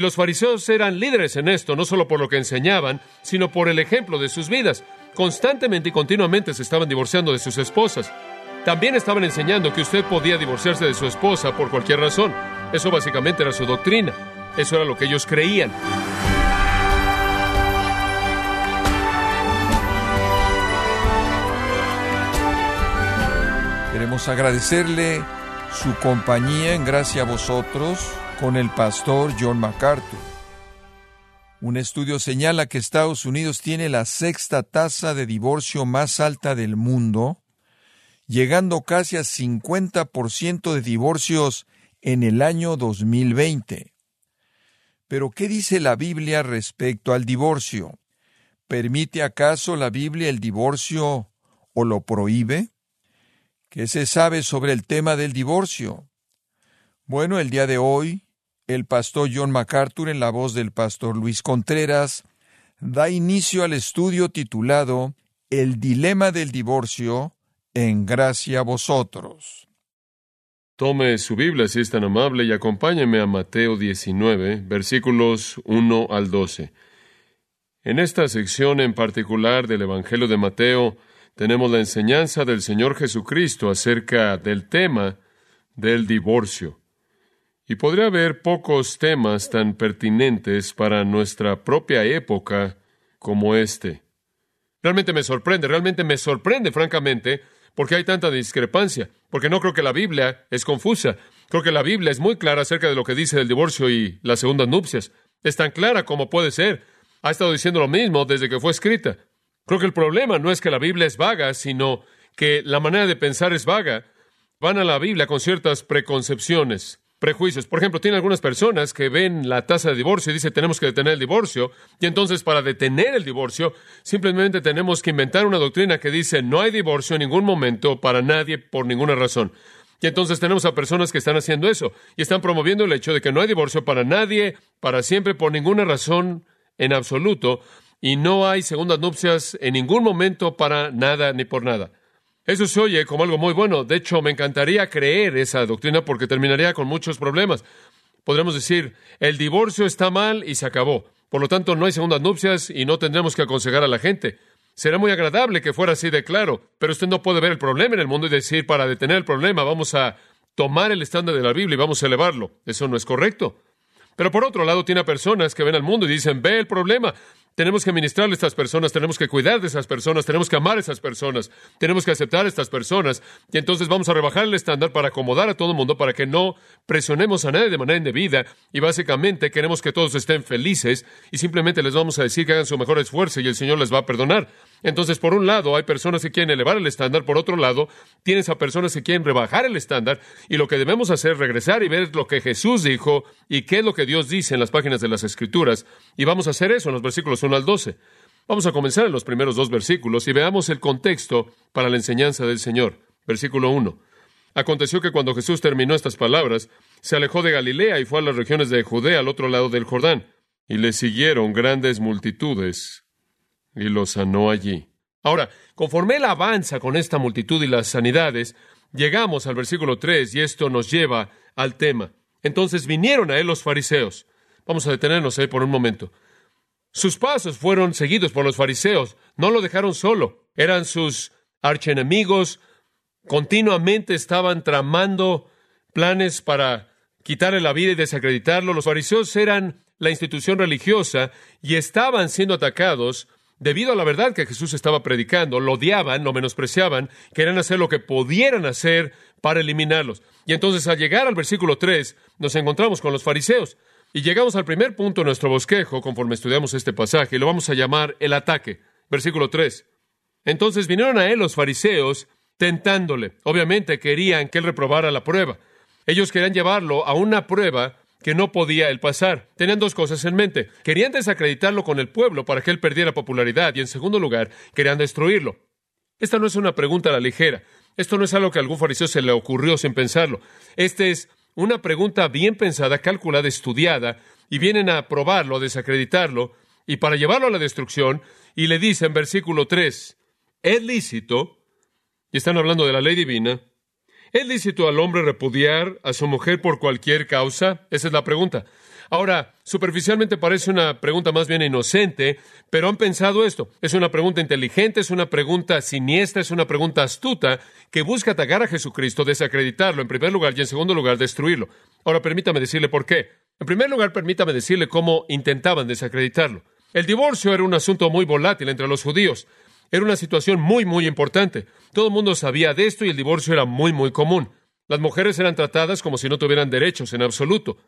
Los fariseos eran líderes en esto, no solo por lo que enseñaban, sino por el ejemplo de sus vidas. Constantemente y continuamente se estaban divorciando de sus esposas. También estaban enseñando que usted podía divorciarse de su esposa por cualquier razón. Eso básicamente era su doctrina. Eso era lo que ellos creían. Queremos agradecerle su compañía en gracia a vosotros con el pastor John MacArthur. Un estudio señala que Estados Unidos tiene la sexta tasa de divorcio más alta del mundo, llegando casi a 50% de divorcios en el año 2020. Pero, ¿qué dice la Biblia respecto al divorcio? ¿Permite acaso la Biblia el divorcio o lo prohíbe? ¿Qué se sabe sobre el tema del divorcio? Bueno, el día de hoy, el pastor John MacArthur, en la voz del pastor Luis Contreras, da inicio al estudio titulado El dilema del divorcio, en gracia a vosotros. Tome su Biblia si es tan amable y acompáñeme a Mateo 19, versículos 1 al 12. En esta sección en particular del Evangelio de Mateo, tenemos la enseñanza del Señor Jesucristo acerca del tema del divorcio. Y podría haber pocos temas tan pertinentes para nuestra propia época como este. Realmente me sorprende, realmente me sorprende, francamente, porque hay tanta discrepancia, porque no creo que la Biblia es confusa. Creo que la Biblia es muy clara acerca de lo que dice del divorcio y las segundas nupcias. Es tan clara como puede ser. Ha estado diciendo lo mismo desde que fue escrita. Creo que el problema no es que la Biblia es vaga, sino que la manera de pensar es vaga. Van a la Biblia con ciertas preconcepciones, prejuicios. Por ejemplo, tiene algunas personas que ven la tasa de divorcio y dicen tenemos que detener el divorcio, y entonces para detener el divorcio simplemente tenemos que inventar una doctrina que dice no hay divorcio en ningún momento para nadie por ninguna razón. Y entonces tenemos a personas que están haciendo eso y están promoviendo el hecho de que no hay divorcio para nadie, para siempre, por ninguna razón en absoluto y no hay segundas nupcias en ningún momento para nada ni por nada. Eso se oye como algo muy bueno. De hecho, me encantaría creer esa doctrina porque terminaría con muchos problemas. Podríamos decir, el divorcio está mal y se acabó. Por lo tanto, no hay segundas nupcias y no tendremos que aconsejar a la gente. Será muy agradable que fuera así de claro, pero usted no puede ver el problema en el mundo y decir, para detener el problema, vamos a tomar el estándar de la Biblia y vamos a elevarlo. Eso no es correcto. Pero por otro lado, tiene a personas que ven al mundo y dicen, ve el problema, tenemos que ministrarle a estas personas, tenemos que cuidar de esas personas, tenemos que amar a esas personas, tenemos que aceptar a estas personas, y entonces vamos a rebajar el estándar para acomodar a todo el mundo, para que no presionemos a nadie de manera indebida, y básicamente queremos que todos estén felices, y simplemente les vamos a decir que hagan su mejor esfuerzo y el Señor les va a perdonar. Entonces, por un lado, hay personas que quieren elevar el estándar, por otro lado, tienes a personas que quieren rebajar el estándar, y lo que debemos hacer es regresar y ver lo que Jesús dijo y qué es lo que Dios dice en las páginas de las Escrituras, y vamos a hacer eso en los versículos 1 al 12. Vamos a comenzar en los primeros dos versículos y veamos el contexto para la enseñanza del Señor. Versículo 1. Aconteció que cuando Jesús terminó estas palabras, se alejó de Galilea y fue a las regiones de Judea al otro lado del Jordán, y le siguieron grandes multitudes y lo sanó allí. Ahora, conforme él avanza con esta multitud y las sanidades, llegamos al versículo 3 y esto nos lleva al tema. Entonces vinieron a él los fariseos. Vamos a detenernos ahí por un momento. Sus pasos fueron seguidos por los fariseos, no lo dejaron solo, eran sus archenemigos, continuamente estaban tramando planes para quitarle la vida y desacreditarlo. Los fariseos eran la institución religiosa y estaban siendo atacados debido a la verdad que Jesús estaba predicando, lo odiaban, lo menospreciaban, querían hacer lo que pudieran hacer para eliminarlos. Y entonces al llegar al versículo 3 nos encontramos con los fariseos. Y llegamos al primer punto de nuestro bosquejo conforme estudiamos este pasaje, y lo vamos a llamar el ataque. Versículo 3. Entonces vinieron a él los fariseos tentándole. Obviamente querían que él reprobara la prueba. Ellos querían llevarlo a una prueba que no podía él pasar. Tenían dos cosas en mente. Querían desacreditarlo con el pueblo para que él perdiera popularidad y en segundo lugar, querían destruirlo. Esta no es una pregunta a la ligera. Esto no es algo que a algún fariseo se le ocurrió sin pensarlo. Esta es una pregunta bien pensada, calculada, estudiada, y vienen a probarlo, a desacreditarlo, y para llevarlo a la destrucción, y le dicen, versículo 3, es lícito, y están hablando de la ley divina, ¿Es lícito al hombre repudiar a su mujer por cualquier causa? Esa es la pregunta. Ahora, superficialmente parece una pregunta más bien inocente, pero han pensado esto. Es una pregunta inteligente, es una pregunta siniestra, es una pregunta astuta que busca atacar a Jesucristo, desacreditarlo en primer lugar y en segundo lugar destruirlo. Ahora, permítame decirle por qué. En primer lugar, permítame decirle cómo intentaban desacreditarlo. El divorcio era un asunto muy volátil entre los judíos. Era una situación muy, muy importante. Todo el mundo sabía de esto y el divorcio era muy, muy común. Las mujeres eran tratadas como si no tuvieran derechos en absoluto.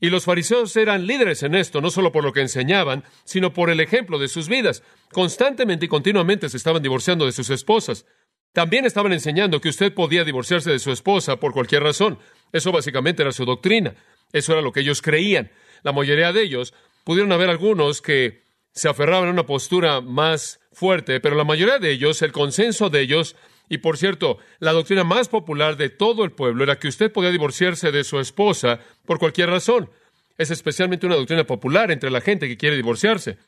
Y los fariseos eran líderes en esto, no solo por lo que enseñaban, sino por el ejemplo de sus vidas. Constantemente y continuamente se estaban divorciando de sus esposas. También estaban enseñando que usted podía divorciarse de su esposa por cualquier razón. Eso básicamente era su doctrina. Eso era lo que ellos creían. La mayoría de ellos pudieron haber algunos que se aferraban a una postura más fuerte, pero la mayoría de ellos, el consenso de ellos, y por cierto, la doctrina más popular de todo el pueblo era que usted podía divorciarse de su esposa por cualquier razón. Es especialmente una doctrina popular entre la gente que quiere divorciarse.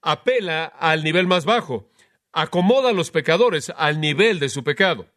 Apela al nivel más bajo. Acomoda a los pecadores al nivel de su pecado.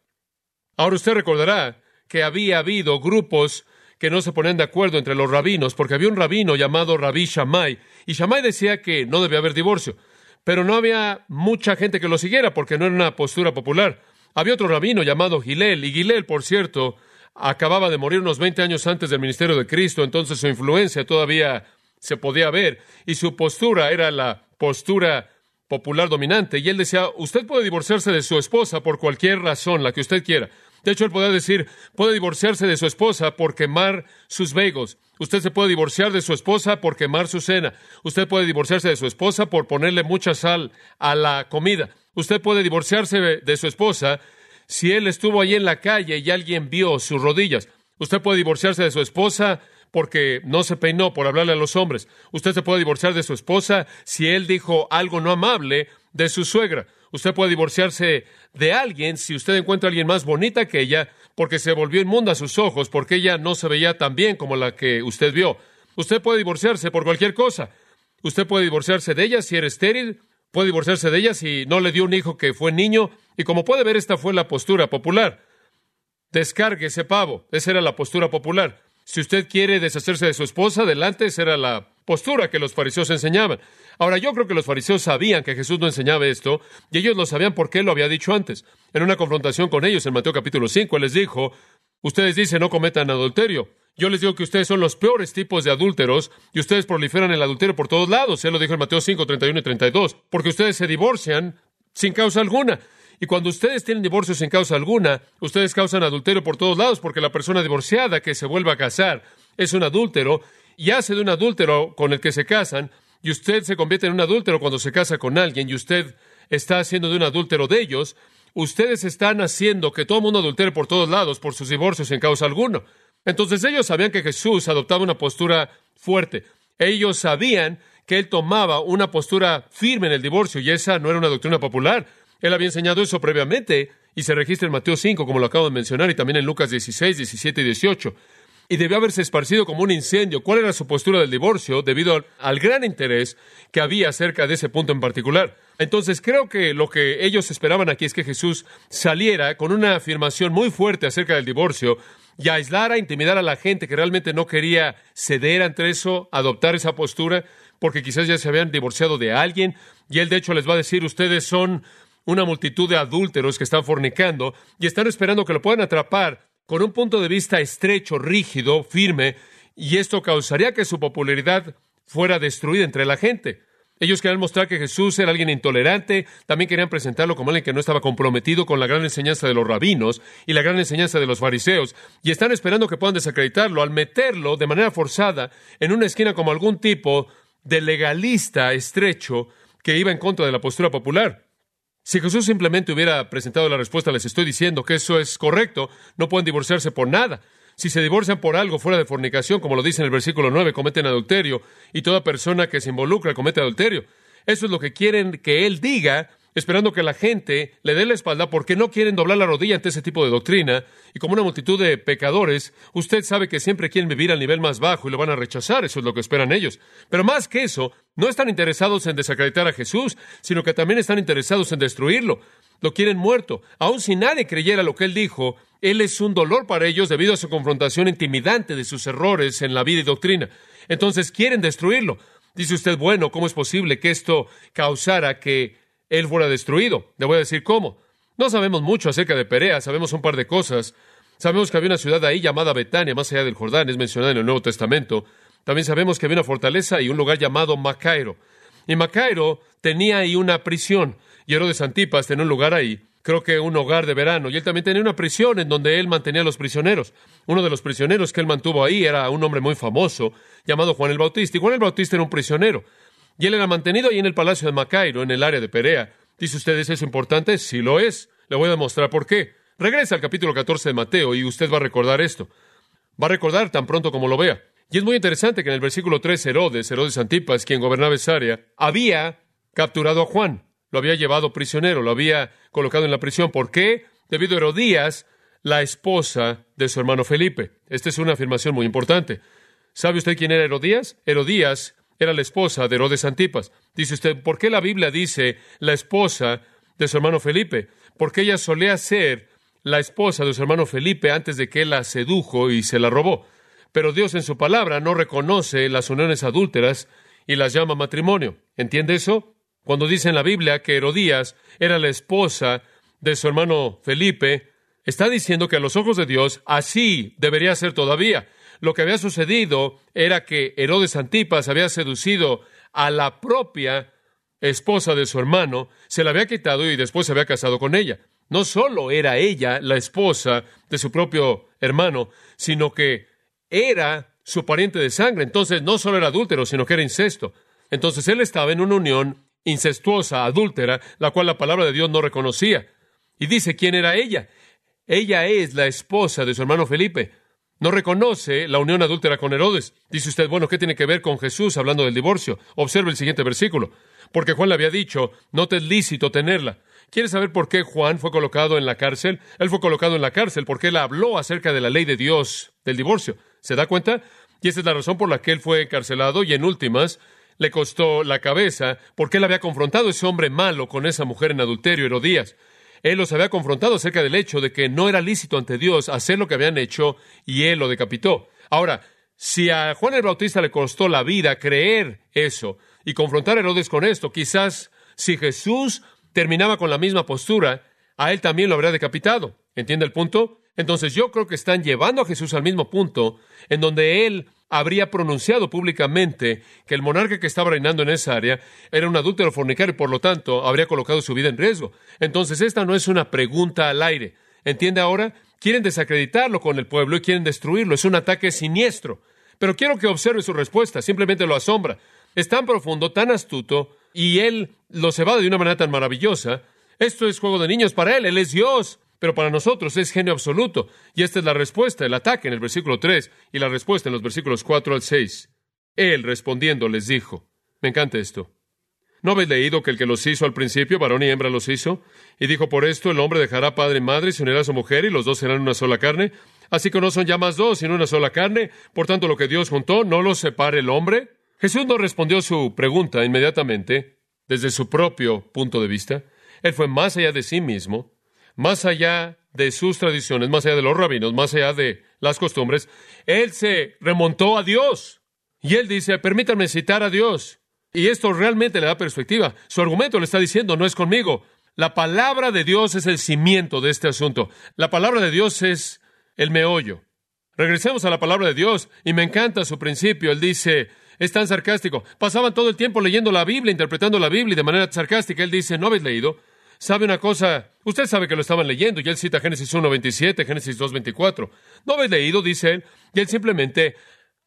Ahora usted recordará que había habido grupos que no se ponían de acuerdo entre los rabinos, porque había un rabino llamado Rabí Shammai, y Shammai decía que no debía haber divorcio, pero no había mucha gente que lo siguiera porque no era una postura popular. Había otro rabino llamado Gilel, y Gilel, por cierto, acababa de morir unos 20 años antes del ministerio de Cristo, entonces su influencia todavía se podía ver, y su postura era la postura popular dominante, y él decía, usted puede divorciarse de su esposa por cualquier razón, la que usted quiera. De hecho, él podía decir, puede divorciarse de su esposa por quemar sus vegos. Usted se puede divorciar de su esposa por quemar su cena. Usted puede divorciarse de su esposa por ponerle mucha sal a la comida. Usted puede divorciarse de su esposa si él estuvo allí en la calle y alguien vio sus rodillas. Usted puede divorciarse de su esposa porque no se peinó por hablarle a los hombres. Usted se puede divorciar de su esposa si él dijo algo no amable de su suegra. Usted puede divorciarse de alguien si usted encuentra a alguien más bonita que ella porque se volvió inmunda a sus ojos, porque ella no se veía tan bien como la que usted vio. Usted puede divorciarse por cualquier cosa. Usted puede divorciarse de ella si era estéril, puede divorciarse de ella si no le dio un hijo que fue niño, y como puede ver, esta fue la postura popular. Descargue ese pavo, esa era la postura popular. Si usted quiere deshacerse de su esposa, adelante, esa era la postura que los fariseos enseñaban. Ahora, yo creo que los fariseos sabían que Jesús no enseñaba esto, y ellos lo sabían porque él lo había dicho antes. En una confrontación con ellos en Mateo capítulo 5, él les dijo, ustedes dicen no cometan adulterio. Yo les digo que ustedes son los peores tipos de adúlteros y ustedes proliferan el adulterio por todos lados. Él lo dijo en Mateo 5, 31 y 32, porque ustedes se divorcian sin causa alguna. Y cuando ustedes tienen divorcio sin causa alguna, ustedes causan adulterio por todos lados, porque la persona divorciada que se vuelve a casar es un adúltero y hace de un adúltero con el que se casan, y usted se convierte en un adúltero cuando se casa con alguien, y usted está haciendo de un adúltero de ellos, ustedes están haciendo que todo el mundo adultere por todos lados por sus divorcios sin causa alguna. Entonces ellos sabían que Jesús adoptaba una postura fuerte. Ellos sabían que él tomaba una postura firme en el divorcio y esa no era una doctrina popular. Él había enseñado eso previamente y se registra en Mateo 5, como lo acabo de mencionar, y también en Lucas 16, 17 y 18. Y debió haberse esparcido como un incendio. ¿Cuál era su postura del divorcio debido al gran interés que había acerca de ese punto en particular? Entonces creo que lo que ellos esperaban aquí es que Jesús saliera con una afirmación muy fuerte acerca del divorcio y aislara, intimidar a la gente que realmente no quería ceder ante eso, adoptar esa postura, porque quizás ya se habían divorciado de alguien, y él de hecho les va a decir, ustedes son una multitud de adúlteros que están fornicando y están esperando que lo puedan atrapar con un punto de vista estrecho, rígido, firme, y esto causaría que su popularidad fuera destruida entre la gente. Ellos querían mostrar que Jesús era alguien intolerante, también querían presentarlo como alguien que no estaba comprometido con la gran enseñanza de los rabinos y la gran enseñanza de los fariseos, y están esperando que puedan desacreditarlo al meterlo de manera forzada en una esquina como algún tipo de legalista estrecho que iba en contra de la postura popular. Si Jesús simplemente hubiera presentado la respuesta, les estoy diciendo que eso es correcto, no pueden divorciarse por nada. Si se divorcian por algo fuera de fornicación, como lo dice en el versículo 9, cometen adulterio, y toda persona que se involucra comete adulterio. Eso es lo que quieren que Él diga esperando que la gente le dé la espalda porque no quieren doblar la rodilla ante ese tipo de doctrina. Y como una multitud de pecadores, usted sabe que siempre quieren vivir al nivel más bajo y lo van a rechazar. Eso es lo que esperan ellos. Pero más que eso, no están interesados en desacreditar a Jesús, sino que también están interesados en destruirlo. Lo quieren muerto. Aun si nadie creyera lo que él dijo, él es un dolor para ellos debido a su confrontación intimidante de sus errores en la vida y doctrina. Entonces quieren destruirlo. Dice usted, bueno, ¿cómo es posible que esto causara que él fuera destruido? Le voy a decir cómo. No sabemos mucho acerca de Perea, sabemos un par de cosas. Sabemos que había una ciudad ahí llamada Betania, más allá del Jordán, es mencionada en el Nuevo Testamento. También sabemos que había una fortaleza y un lugar llamado Macairo. Y Macairo tenía ahí una prisión. Y Herodes Antipas tenía un lugar ahí, creo que un hogar de verano. Y él también tenía una prisión en donde él mantenía a los prisioneros. Uno de los prisioneros que él mantuvo ahí era un hombre muy famoso llamado Juan el Bautista. Y Juan el Bautista era un prisionero. Y él era mantenido ahí en el palacio de Macairo, en el área de Perea. Dice usted, ¿es importante? Sí lo es. Le voy a demostrar por qué. Regresa al capítulo 14 de Mateo y usted va a recordar esto. Va a recordar tan pronto como lo vea. Y es muy interesante que en el versículo 3 Herodes, Herodes Antipas, quien gobernaba esa área, había capturado a Juan, lo había llevado prisionero, lo había colocado en la prisión. ¿Por qué? Debido a Herodías, la esposa de su hermano Felipe. Esta es una afirmación muy importante. ¿Sabe usted quién era Herodías? Herodías era la esposa de Herodes Antipas. Dice usted, ¿por qué la Biblia dice la esposa de su hermano Felipe? Porque ella solía ser la esposa de su hermano Felipe antes de que él la sedujo y se la robó. Pero Dios en su palabra no reconoce las uniones adúlteras y las llama matrimonio. ¿Entiende eso? Cuando dice en la Biblia que Herodías era la esposa de su hermano Felipe, está diciendo que a los ojos de Dios así debería ser todavía. Lo que había sucedido era que Herodes Antipas había seducido a la propia esposa de su hermano, se la había quitado y después se había casado con ella. No solo era ella la esposa de su propio hermano, sino que era su pariente de sangre. Entonces no solo era adúltero, sino que era incesto. Entonces él estaba en una unión incestuosa, adúltera, la cual la palabra de Dios no reconocía. Y dice quién era ella. Ella es la esposa de su hermano Felipe. No reconoce la unión adúltera con Herodes. Dice usted, bueno, ¿qué tiene que ver con Jesús hablando del divorcio? Observe el siguiente versículo. Porque Juan le había dicho, no te es lícito tenerla. ¿Quieres saber por qué Juan fue colocado en la cárcel? Él fue colocado en la cárcel porque él habló acerca de la ley de Dios del divorcio. ¿Se da cuenta? Y esa es la razón por la que él fue encarcelado y en últimas le costó la cabeza porque él había confrontado a ese hombre malo con esa mujer en adulterio, Herodías. Él los había confrontado acerca del hecho de que no era lícito ante Dios hacer lo que habían hecho y él lo decapitó. Ahora, si a Juan el Bautista le costó la vida creer eso y confrontar a Herodes con esto, quizás si Jesús terminaba con la misma postura, a él también lo habría decapitado. ¿Entiende el punto? Entonces yo creo que están llevando a Jesús al mismo punto en donde él habría pronunciado públicamente que el monarca que estaba reinando en esa área era un adúltero fornicario y por lo tanto habría colocado su vida en riesgo. Entonces esta no es una pregunta al aire. ¿Entiende ahora? Quieren desacreditarlo con el pueblo y quieren destruirlo. Es un ataque siniestro. Pero quiero que observe su respuesta. Simplemente lo asombra. Es tan profundo, tan astuto, y él los evade de una manera tan maravillosa. Esto es juego de niños para él. Él es Dios pero para nosotros es genio absoluto. Y esta es la respuesta, el ataque en el versículo 3 y la respuesta en los versículos 4 al 6. Él respondiendo les dijo, me encanta esto. ¿No habéis leído que el que los hizo al principio, varón y hembra los hizo? Y dijo, por esto el hombre dejará padre y madre y se unirá a su mujer y los dos serán una sola carne. Así que no son ya más dos, sino una sola carne. Por tanto, lo que Dios juntó, no lo separe el hombre. Jesús no respondió su pregunta inmediatamente desde su propio punto de vista. Él fue más allá de sí mismo más allá de sus tradiciones, más allá de los rabinos, más allá de las costumbres, él se remontó a Dios. Y él dice, permítanme citar a Dios. Y esto realmente le da perspectiva. Su argumento le está diciendo, no es conmigo. La palabra de Dios es el cimiento de este asunto. La palabra de Dios es el meollo. Regresemos a la palabra de Dios y me encanta su principio. Él dice, es tan sarcástico. Pasaban todo el tiempo leyendo la Biblia, interpretando la Biblia y de manera sarcástica. Él dice, ¿no habéis leído? ¿Sabe una cosa? Usted sabe que lo estaban leyendo y él cita Génesis 1.27, Génesis 2.24. ¿No habéis leído? Dice él. Y él simplemente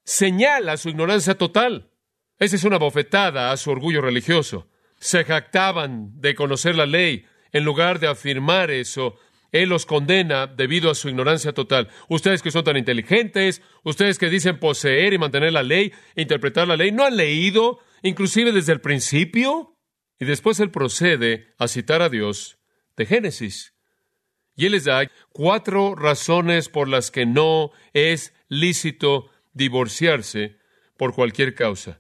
señala su ignorancia total. Esa es una bofetada a su orgullo religioso. Se jactaban de conocer la ley. En lugar de afirmar eso, él los condena debido a su ignorancia total. Ustedes que son tan inteligentes, ustedes que dicen poseer y mantener la ley, interpretar la ley, ¿no han leído, inclusive desde el principio? Y después él procede a citar a Dios de Génesis. Y él les da cuatro razones por las que no es lícito divorciarse por cualquier causa.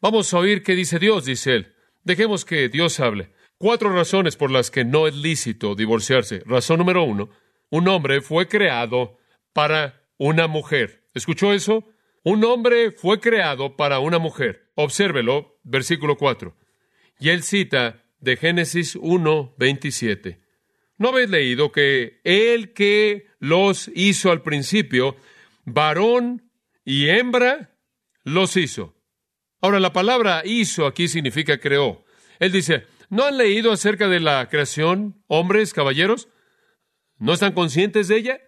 Vamos a oír qué dice Dios, dice él. Dejemos que Dios hable. Cuatro razones por las que no es lícito divorciarse. Razón número uno, un hombre fue creado para una mujer. ¿Escuchó eso? Un hombre fue creado para una mujer. Obsérvelo, versículo 4. Y él cita de Génesis 1, 27. ¿No habéis leído que el que los hizo al principio, varón y hembra, los hizo? Ahora, la palabra hizo aquí significa creó. Él dice, ¿no han leído acerca de la creación, hombres, caballeros? ¿No están conscientes de ella?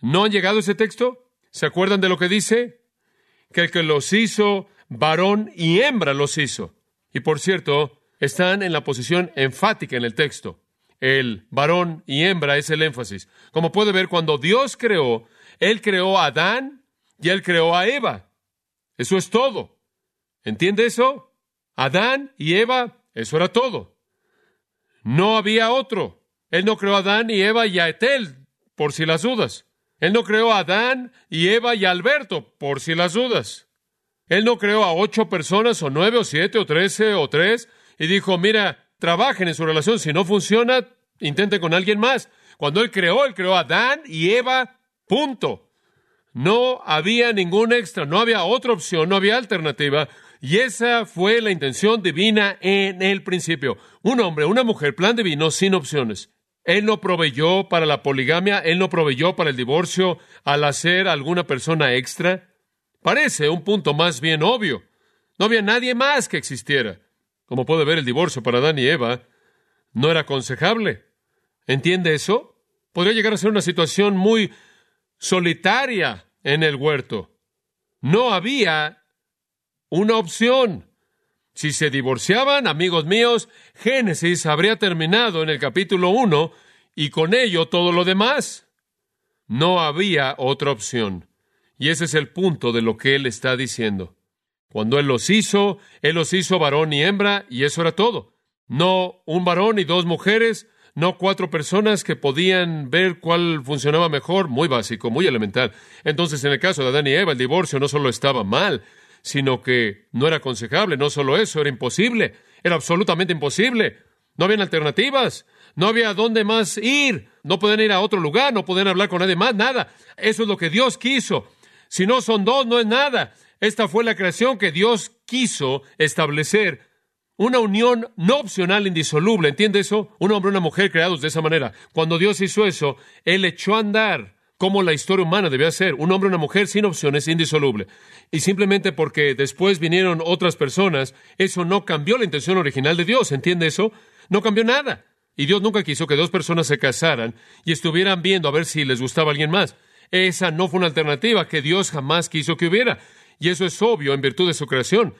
¿No han llegado a ese texto? ¿Se acuerdan de lo que dice? Que el que los hizo, varón y hembra los hizo. Y por cierto, están en la posición enfática en el texto. El varón y hembra es el énfasis. Como puede ver, cuando Dios creó, Él creó a Adán y Él creó a Eva. Eso es todo. ¿Entiende eso? Adán y Eva, eso era todo. No había otro. Él no creó a Adán y Eva y a Etel, por si las dudas. Él no creó a Adán y Eva y a Alberto, por si las dudas. Él no creó a ocho personas, o nueve, o siete, o trece, o tres, y dijo, mira, trabajen en su relación. Si no funciona, intenten con alguien más. Cuando Él creó, Él creó a Adán y Eva, punto. No había ningún extra, no había otra opción, no había alternativa. Y esa fue la intención divina en el principio. Un hombre, una mujer, plan divino sin opciones. Él no proveyó para la poligamia, Él no proveyó para el divorcio al hacer alguna persona extra. Parece un punto más bien obvio. No había nadie más que existiera. Como puede ver, el divorcio para Adán y Eva no era aconsejable. ¿Entiende eso? Podría llegar a ser una situación muy solitaria en el huerto. No había una opción. Si se divorciaban, amigos míos, Génesis habría terminado en el capítulo 1 y con ello todo lo demás. No había otra opción. Y ese es el punto de lo que él está diciendo. Cuando Él los hizo, Él los hizo varón y hembra, y eso era todo. No un varón y dos mujeres, no cuatro personas que podían ver cuál funcionaba mejor, muy básico, muy elemental. Entonces, en el caso de Adán y Eva, el divorcio no solo estaba mal, sino que no era aconsejable, no solo eso, era imposible, era absolutamente imposible. No habían alternativas, no había dónde más ir, no podían ir a otro lugar, no podían hablar con nadie más, nada. Eso es lo que Dios quiso. Si no son dos, no es nada. Esta fue la creación que Dios quiso establecer. Una unión no opcional, indisoluble. ¿Entiende eso? Un hombre y una mujer creados de esa manera. Cuando Dios hizo eso, Él echó a andar como la historia humana debía ser. Un hombre y una mujer sin opciones, indisoluble. Y simplemente porque después vinieron otras personas, eso no cambió la intención original de Dios. ¿Entiende eso? No cambió nada. Y Dios nunca quiso que dos personas se casaran y estuvieran viendo a ver si les gustaba alguien más. Esa no fue una alternativa que Dios jamás quiso que hubiera. Y eso es obvio en virtud de su creación.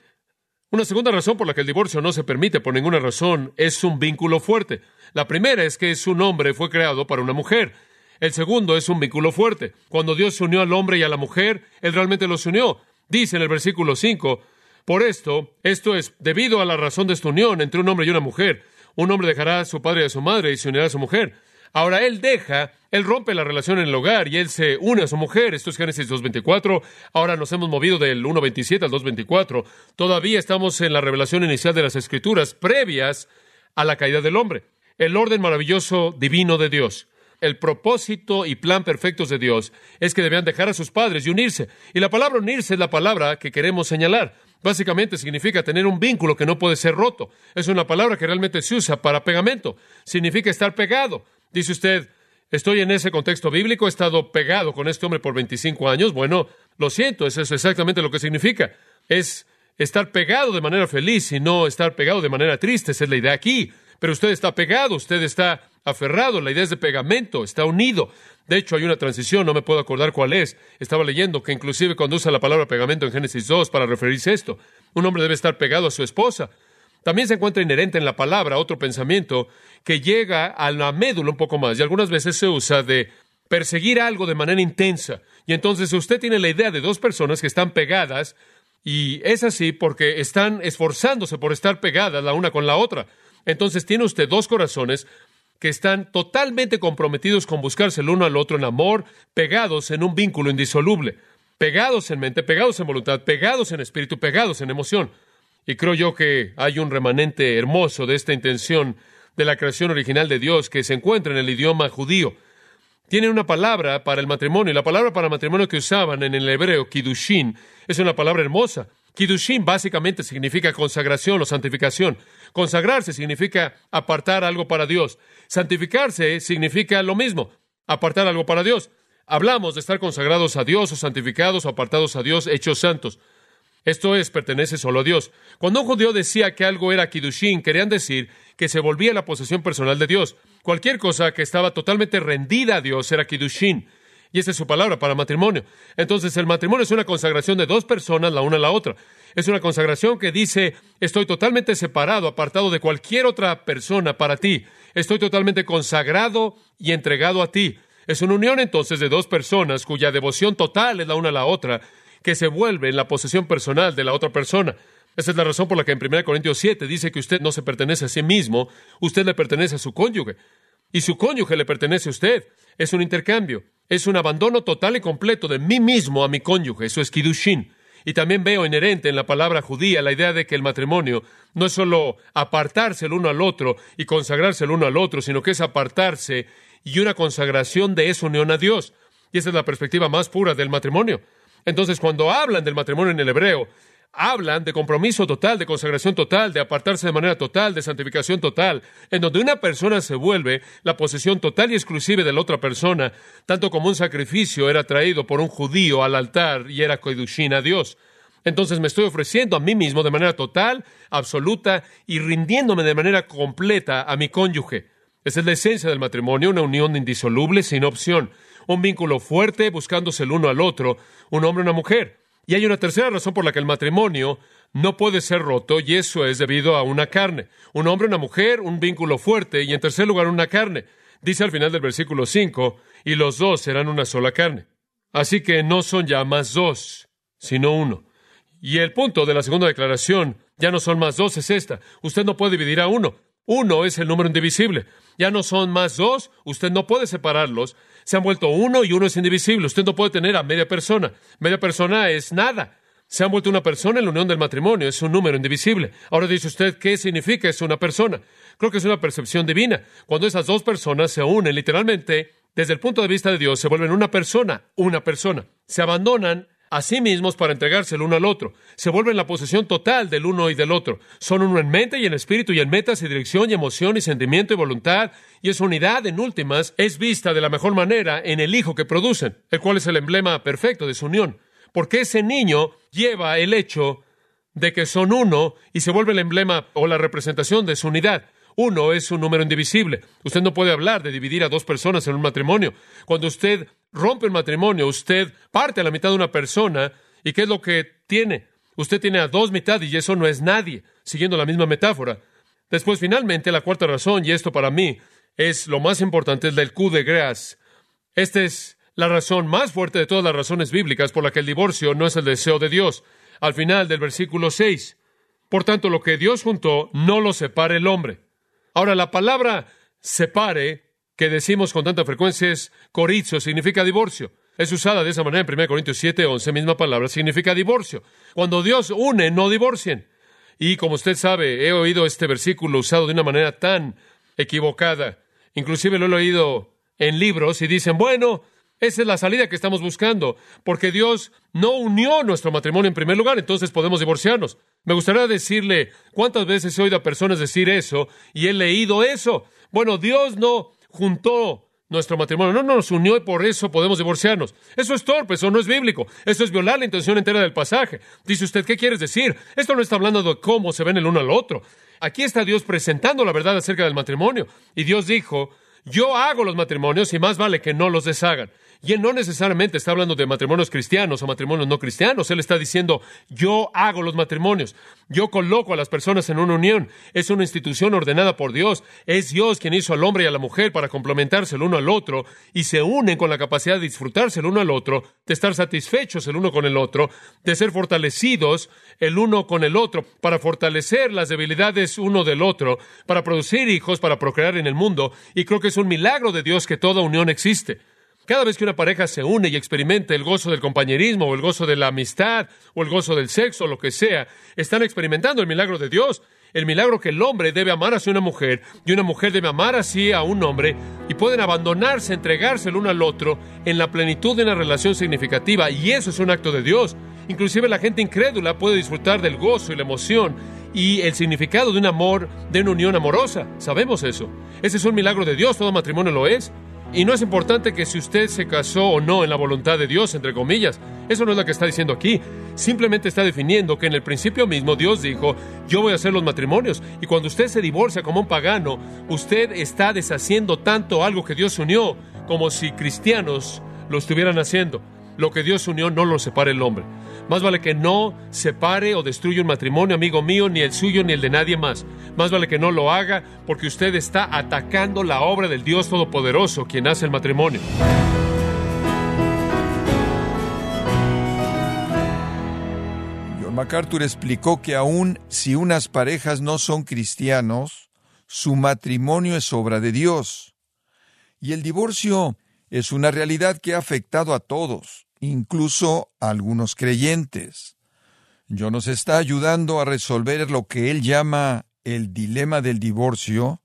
Una segunda razón por la que el divorcio no se permite por ninguna razón es un vínculo fuerte. La primera es que su nombre fue creado para una mujer. El segundo es un vínculo fuerte. Cuando Dios se unió al hombre y a la mujer, Él realmente los unió. Dice en el versículo 5, por esto, esto es debido a la razón de esta unión entre un hombre y una mujer. Un hombre dejará a su padre y a su madre y se unirá a su mujer. Ahora él deja, él rompe la relación en el hogar y él se une a su mujer. Esto es Génesis 2.24. Ahora nos hemos movido del 1.27 al 2.24. Todavía estamos en la revelación inicial de las Escrituras, previas a la caída del hombre. El orden maravilloso divino de Dios. El propósito y plan perfectos de Dios es que debían dejar a sus padres y unirse. Y la palabra unirse es la palabra que queremos señalar. Básicamente significa tener un vínculo que no puede ser roto. Es una palabra que realmente se usa para pegamento. Significa estar pegado. Dice usted, estoy en ese contexto bíblico, he estado pegado con este hombre por 25 años. Bueno, lo siento, eso es exactamente lo que significa. Es estar pegado de manera feliz y no estar pegado de manera triste. Esa es la idea aquí. Pero usted está pegado, usted está aferrado. La idea es de pegamento, está unido. De hecho, hay una transición, no me puedo acordar cuál es. Estaba leyendo que inclusive cuando usa la palabra pegamento en Génesis 2 para referirse a esto, un hombre debe estar pegado a su esposa. También se encuentra inherente en la palabra otro pensamiento que llega a la médula un poco más y algunas veces se usa de perseguir algo de manera intensa. Y entonces usted tiene la idea de dos personas que están pegadas y es así porque están esforzándose por estar pegadas la una con la otra. Entonces tiene usted dos corazones que están totalmente comprometidos con buscarse el uno al otro en amor, pegados en un vínculo indisoluble, pegados en mente, pegados en voluntad, pegados en espíritu, pegados en emoción. Y creo yo que hay un remanente hermoso de esta intención de la creación original de Dios que se encuentra en el idioma judío. tienen una palabra para el matrimonio. Y la palabra para matrimonio que usaban en el hebreo, kidushin, es una palabra hermosa. Kidushin básicamente significa consagración o santificación. Consagrarse significa apartar algo para Dios. Santificarse significa lo mismo, apartar algo para Dios. Hablamos de estar consagrados a Dios o santificados o apartados a Dios, hechos santos. Esto es, pertenece solo a Dios. Cuando un judío decía que algo era Kidushin, querían decir que se volvía la posesión personal de Dios. Cualquier cosa que estaba totalmente rendida a Dios era Kidushin. Y esa es su palabra para matrimonio. Entonces, el matrimonio es una consagración de dos personas, la una a la otra. Es una consagración que dice, estoy totalmente separado, apartado de cualquier otra persona para ti. Estoy totalmente consagrado y entregado a ti. Es una unión entonces de dos personas cuya devoción total es la una a la otra, que se vuelve en la posesión personal de la otra persona. Esa es la razón por la que en 1 Corintios 7 dice que usted no se pertenece a sí mismo, usted le pertenece a su cónyuge. Y su cónyuge le pertenece a usted. Es un intercambio. Es un abandono total y completo de mí mismo a mi cónyuge. Eso es Kidushin. Y también veo inherente en la palabra judía la idea de que el matrimonio no es solo apartarse el uno al otro y consagrarse el uno al otro, sino que es apartarse y una consagración de esa unión a Dios. Y esa es la perspectiva más pura del matrimonio. Entonces, cuando hablan del matrimonio en el hebreo, hablan de compromiso total, de consagración total, de apartarse de manera total, de santificación total, en donde una persona se vuelve la posesión total y exclusiva de la otra persona, tanto como un sacrificio era traído por un judío al altar y era koidushin a Dios. Entonces me estoy ofreciendo a mí mismo de manera total, absoluta y rindiéndome de manera completa a mi cónyuge. Esa es la esencia del matrimonio, una unión indisoluble, sin opción, un vínculo fuerte, buscándose el uno al otro, un hombre y una mujer. Y hay una tercera razón por la que el matrimonio no puede ser roto, y eso es debido a una carne. Un hombre, una mujer, un vínculo fuerte, y en tercer lugar, una carne. Dice al final del versículo 5, y los dos serán una sola carne. Así que no son ya más dos, sino uno. Y el punto de la segunda declaración, ya no son más dos, es esta. Usted no puede dividir a uno. Uno es el número indivisible. Ya no son más dos, usted no puede separarlos. Se han vuelto uno y uno es indivisible. Usted no puede tener a media persona. Media persona es nada. Se han vuelto una persona en la unión del matrimonio. Es un número indivisible. Ahora dice usted, ¿qué significa es una persona? Creo que es una percepción divina. Cuando esas dos personas se unen, literalmente, desde el punto de vista de Dios, se vuelven una persona, una persona. Se abandonan a sí mismos para entregarse el uno al otro. Se vuelven la posesión total del uno y del otro. Son uno en mente y en espíritu y en metas y dirección y emoción y sentimiento y voluntad. Y esa unidad, en últimas, es vista de la mejor manera en el hijo que producen, el cual es el emblema perfecto de su unión. Porque ese niño lleva el hecho de que son uno y se vuelve el emblema o la representación de su unidad. Uno es un número indivisible. Usted no puede hablar de dividir a dos personas en un matrimonio. Cuando usted rompe el matrimonio, usted parte a la mitad de una persona y ¿qué es lo que tiene? Usted tiene a dos mitades y eso no es nadie, siguiendo la misma metáfora. Después, finalmente, la cuarta razón, y esto para mí es lo más importante, es del Q de Gras. Esta es la razón más fuerte de todas las razones bíblicas por la que el divorcio no es el deseo de Dios. Al final del versículo 6. Por tanto, lo que Dios juntó, no lo separe el hombre. Ahora, la palabra separe, que decimos con tanta frecuencia, es corizo, significa divorcio. Es usada de esa manera en 1 Corintios 7, 11, misma palabra, significa divorcio. Cuando Dios une, no divorcien. Y como usted sabe, he oído este versículo usado de una manera tan equivocada. Inclusive lo he oído en libros y dicen, bueno, esa es la salida que estamos buscando, porque Dios no unió nuestro matrimonio en primer lugar, entonces podemos divorciarnos. Me gustaría decirle cuántas veces he oído a personas decir eso y he leído eso. Bueno, Dios no juntó nuestro matrimonio, no nos unió y por eso podemos divorciarnos. Eso es torpe, eso no es bíblico. Eso es violar la intención entera del pasaje. Dice usted, ¿qué quieres decir? Esto no está hablando de cómo se ven el uno al otro. Aquí está Dios presentando la verdad acerca del matrimonio. Y Dios dijo, yo hago los matrimonios y más vale que no los deshagan. Y él no necesariamente está hablando de matrimonios cristianos o matrimonios no cristianos. Él está diciendo, yo hago los matrimonios. Yo coloco a las personas en una unión. Es una institución ordenada por Dios. Es Dios quien hizo al hombre y a la mujer para complementarse el uno al otro y se unen con la capacidad de disfrutarse el uno al otro, de estar satisfechos el uno con el otro, de ser fortalecidos el uno con el otro, para fortalecer las debilidades uno del otro, para producir hijos, para procrear en el mundo. Y creo que es un milagro de Dios que toda unión existe. Cada vez que una pareja se une y experimenta el gozo del compañerismo o el gozo de la amistad o el gozo del sexo o lo que sea, están experimentando el milagro de Dios. El milagro que el hombre debe amar hacia una mujer y una mujer debe amar así a un hombre y pueden abandonarse, entregarse el uno al otro en la plenitud de una relación significativa y eso es un acto de Dios. Inclusive la gente incrédula puede disfrutar del gozo y la emoción y el significado de un amor, de una unión amorosa. Sabemos eso. Ese es un milagro de Dios, todo matrimonio lo es. Y no es importante que si usted se casó o no en la voluntad de Dios, entre comillas. Eso no es lo que está diciendo aquí. Simplemente está definiendo que en el principio mismo Dios dijo, yo voy a hacer los matrimonios. Y cuando usted se divorcia como un pagano, usted está deshaciendo tanto algo que Dios unió como si cristianos lo estuvieran haciendo. Lo que Dios unió no lo separa el hombre. Más vale que no separe o destruya un matrimonio, amigo mío, ni el suyo ni el de nadie más. Más vale que no lo haga porque usted está atacando la obra del Dios Todopoderoso, quien hace el matrimonio. John MacArthur explicó que aun si unas parejas no son cristianos, su matrimonio es obra de Dios. Y el divorcio es una realidad que ha afectado a todos incluso algunos creyentes. Yo nos está ayudando a resolver lo que él llama el dilema del divorcio,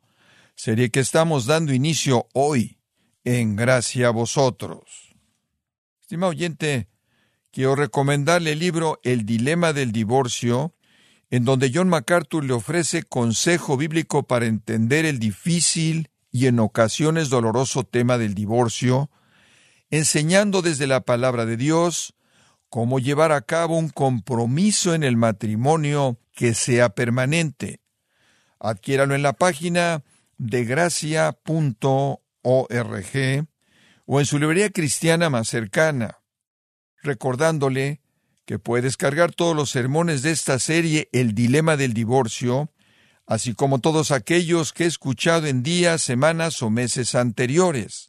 sería que estamos dando inicio hoy, en gracia a vosotros. Estimado oyente, quiero recomendarle el libro El dilema del divorcio, en donde John MacArthur le ofrece consejo bíblico para entender el difícil y en ocasiones doloroso tema del divorcio, enseñando desde la palabra de Dios cómo llevar a cabo un compromiso en el matrimonio que sea permanente. Adquiéralo en la página de gracia.org o en su librería cristiana más cercana, recordándole que puede descargar todos los sermones de esta serie El Dilema del Divorcio, así como todos aquellos que he escuchado en días, semanas o meses anteriores